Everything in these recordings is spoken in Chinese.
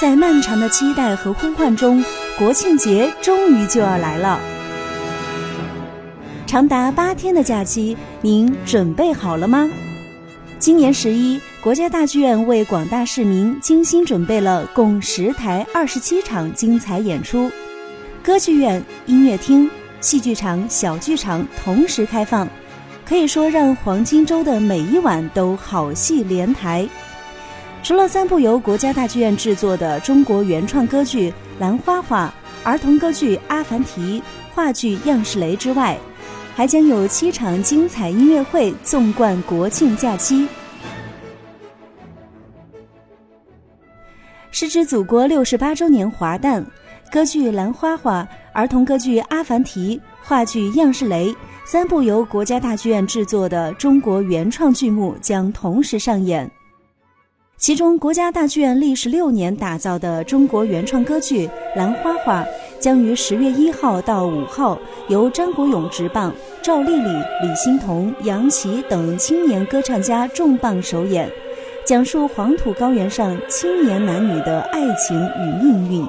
在漫长的期待和呼唤中，国庆节终于就要来了。长达八天的假期，您准备好了吗？今年十一，国家大剧院为广大市民精心准备了共十台二十七场精彩演出，歌剧院、音乐厅、戏剧场、小剧场同时开放，可以说让黄金周的每一晚都好戏连台。除了三部由国家大剧院制作的中国原创歌剧《兰花花》、儿童歌剧《阿凡提》、话剧《样式雷》之外，还将有七场精彩音乐会纵贯国庆假期。时值祖国六十八周年华诞，歌剧《兰花花》、儿童歌剧《阿凡提》、话剧《样式雷》三部由国家大剧院制作的中国原创剧目将同时上演。其中，国家大剧院历时六年打造的中国原创歌剧《兰花花》。将于十月一号到五号由张国勇执棒，赵丽丽、李欣彤、杨琪等青年歌唱家重磅首演，讲述黄土高原上青年男女的爱情与命运。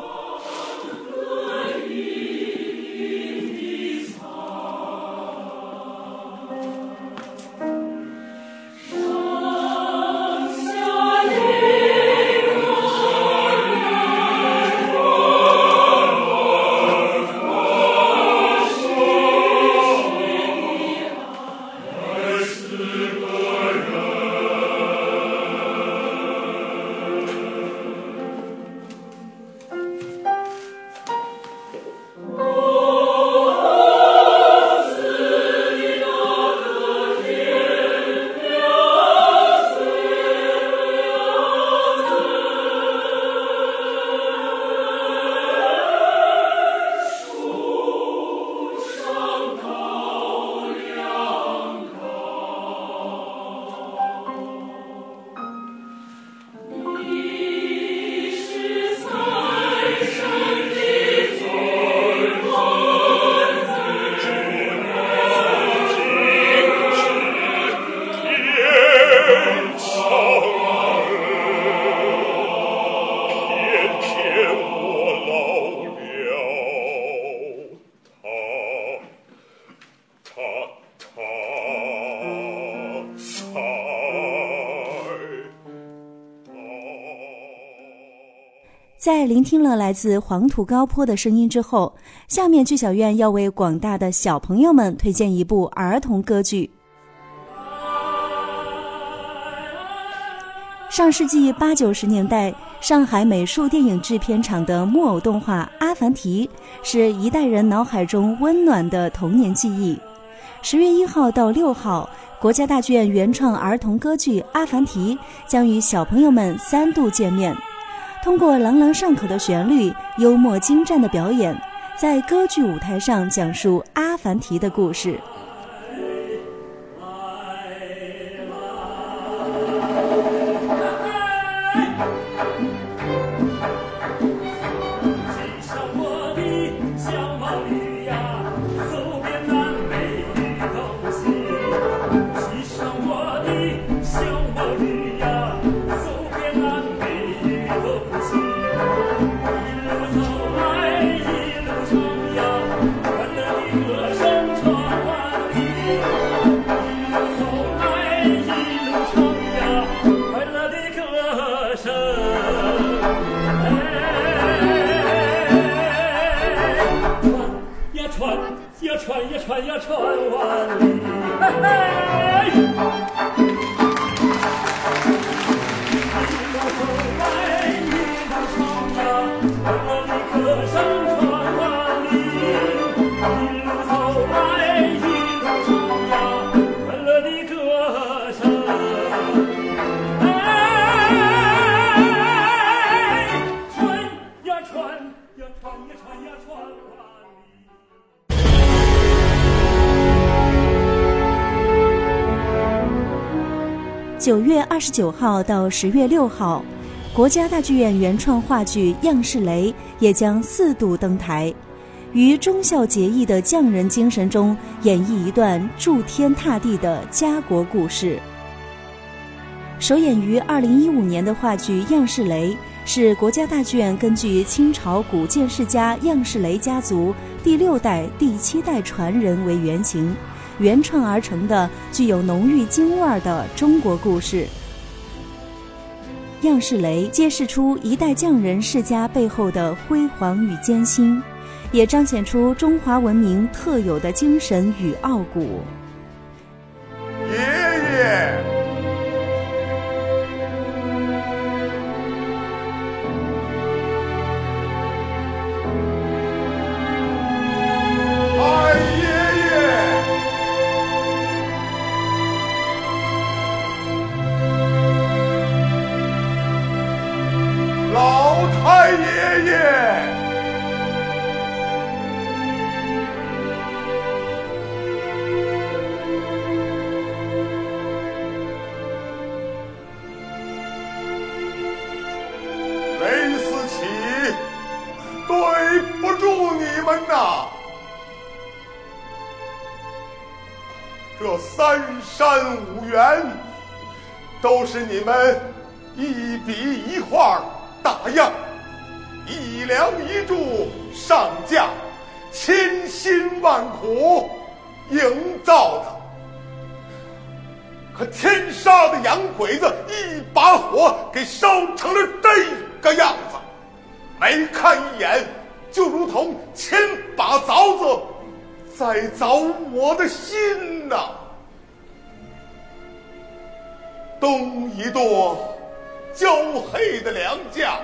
在聆听了来自黄土高坡的声音之后，下面剧小院要为广大的小朋友们推荐一部儿童歌剧。上世纪八九十年代，上海美术电影制片厂的木偶动画《阿凡提》是一代人脑海中温暖的童年记忆。十月一号到六号，国家大剧院原创儿童歌剧《阿凡提》将与小朋友们三度见面。通过朗朗上口的旋律、幽默精湛的表演，在歌剧舞台上讲述阿凡提的故事。穿呀穿万里，嘿嘿。九月二十九号到十月六号，国家大剧院原创话剧《样式雷》也将四度登台，于忠孝节义的匠人精神中演绎一段筑天踏地的家国故事。首演于二零一五年的话剧《样式雷》是国家大剧院根据清朝古建世家样式雷家族第六代、第七代传人为原型，原创而成的具有浓郁京味儿的中国故事。样式雷揭示出一代匠人世家背后的辉煌与艰辛，也彰显出中华文明特有的精神与傲骨。爷爷。是你们一笔一画打样、一梁一柱上架、千辛万苦营造的。可天杀的洋鬼子一把火给烧成了这个样子，没看一眼，就如同千把凿子在凿我的心。呐，东一垛焦黑的梁架，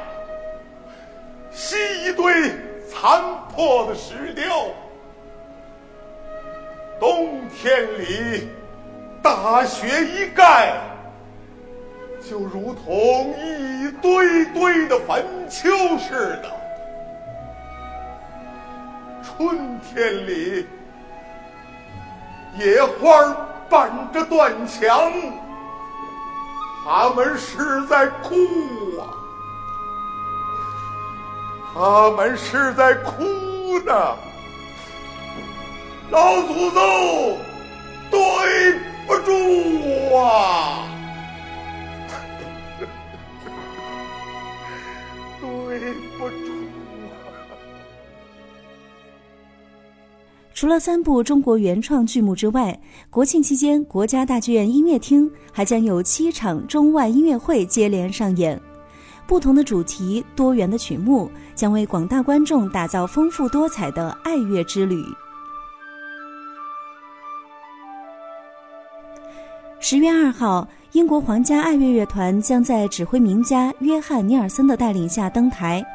西一堆残破的石雕，冬天里大雪一盖，就如同一堆堆的坟丘似的；春天里。野花伴着断墙，他们是在哭啊，他们是在哭呢。老祖宗，对不住啊，对不住。除了三部中国原创剧目之外，国庆期间国家大剧院音乐厅还将有七场中外音乐会接连上演，不同的主题、多元的曲目，将为广大观众打造丰富多彩的爱乐之旅。十月二号，英国皇家爱乐乐团将在指挥名家约翰·尼尔森的带领下登台，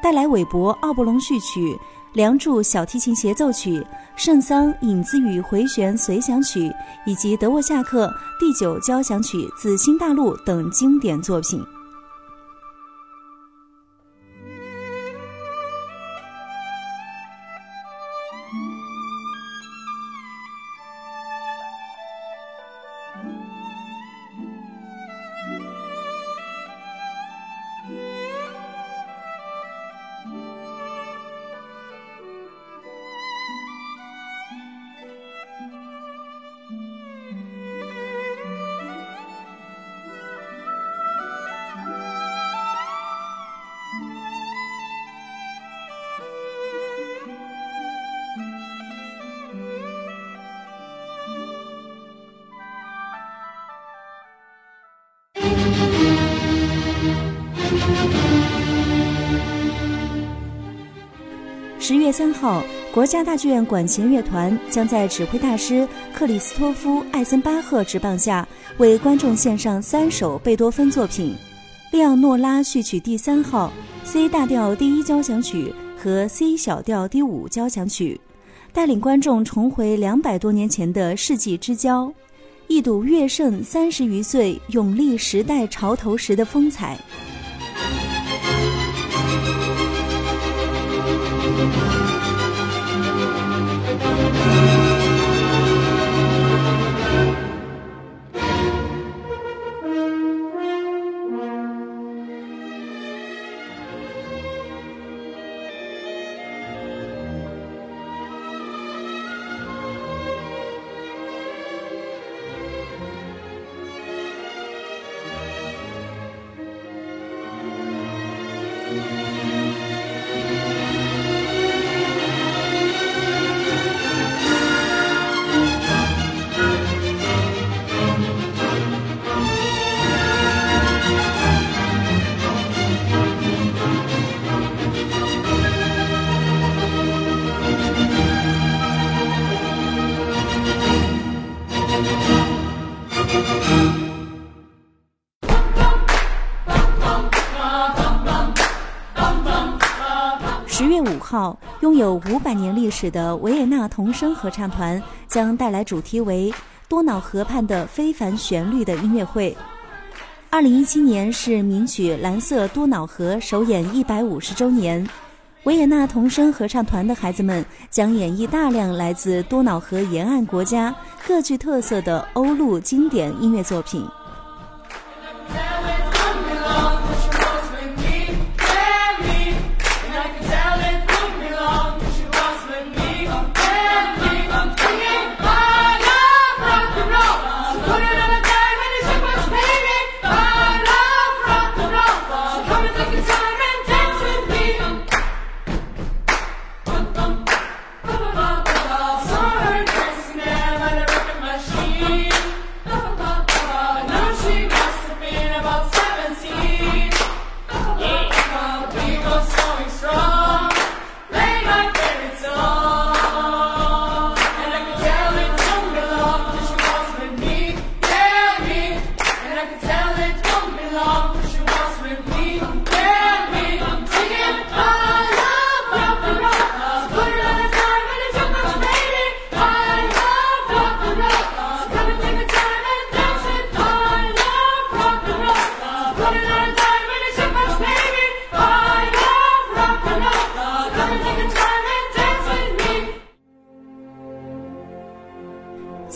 带来韦伯《奥布隆序曲》。《梁祝》小提琴协奏曲、圣桑影子与回旋随想曲，以及德沃夏克第九交响曲《自新大陆》等经典作品。十月三号，国家大剧院管弦乐团将在指挥大师克里斯托夫·艾森巴赫执棒下，为观众献上三首贝多芬作品：《利奥诺拉序曲第三号》、C 大调第一交响曲和 C 小调第五交响曲，带领观众重回两百多年前的世纪之交，一睹乐圣三十余岁永历时代潮头时的风采。有五百年历史的维也纳童声合唱团将带来主题为“多瑙河畔的非凡旋律”的音乐会。二零一七年是名曲《蓝色多瑙河》首演一百五十周年，维也纳童声合唱团的孩子们将演绎大量来自多瑙河沿岸国家各具特色的欧陆经典音乐作品。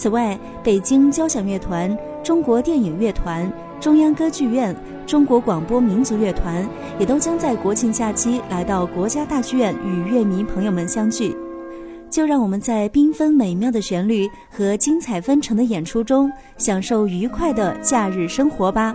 此外，北京交响乐团、中国电影乐团、中央歌剧院、中国广播民族乐团也都将在国庆假期来到国家大剧院与乐迷朋友们相聚。就让我们在缤纷美妙的旋律和精彩纷呈的演出中，享受愉快的假日生活吧。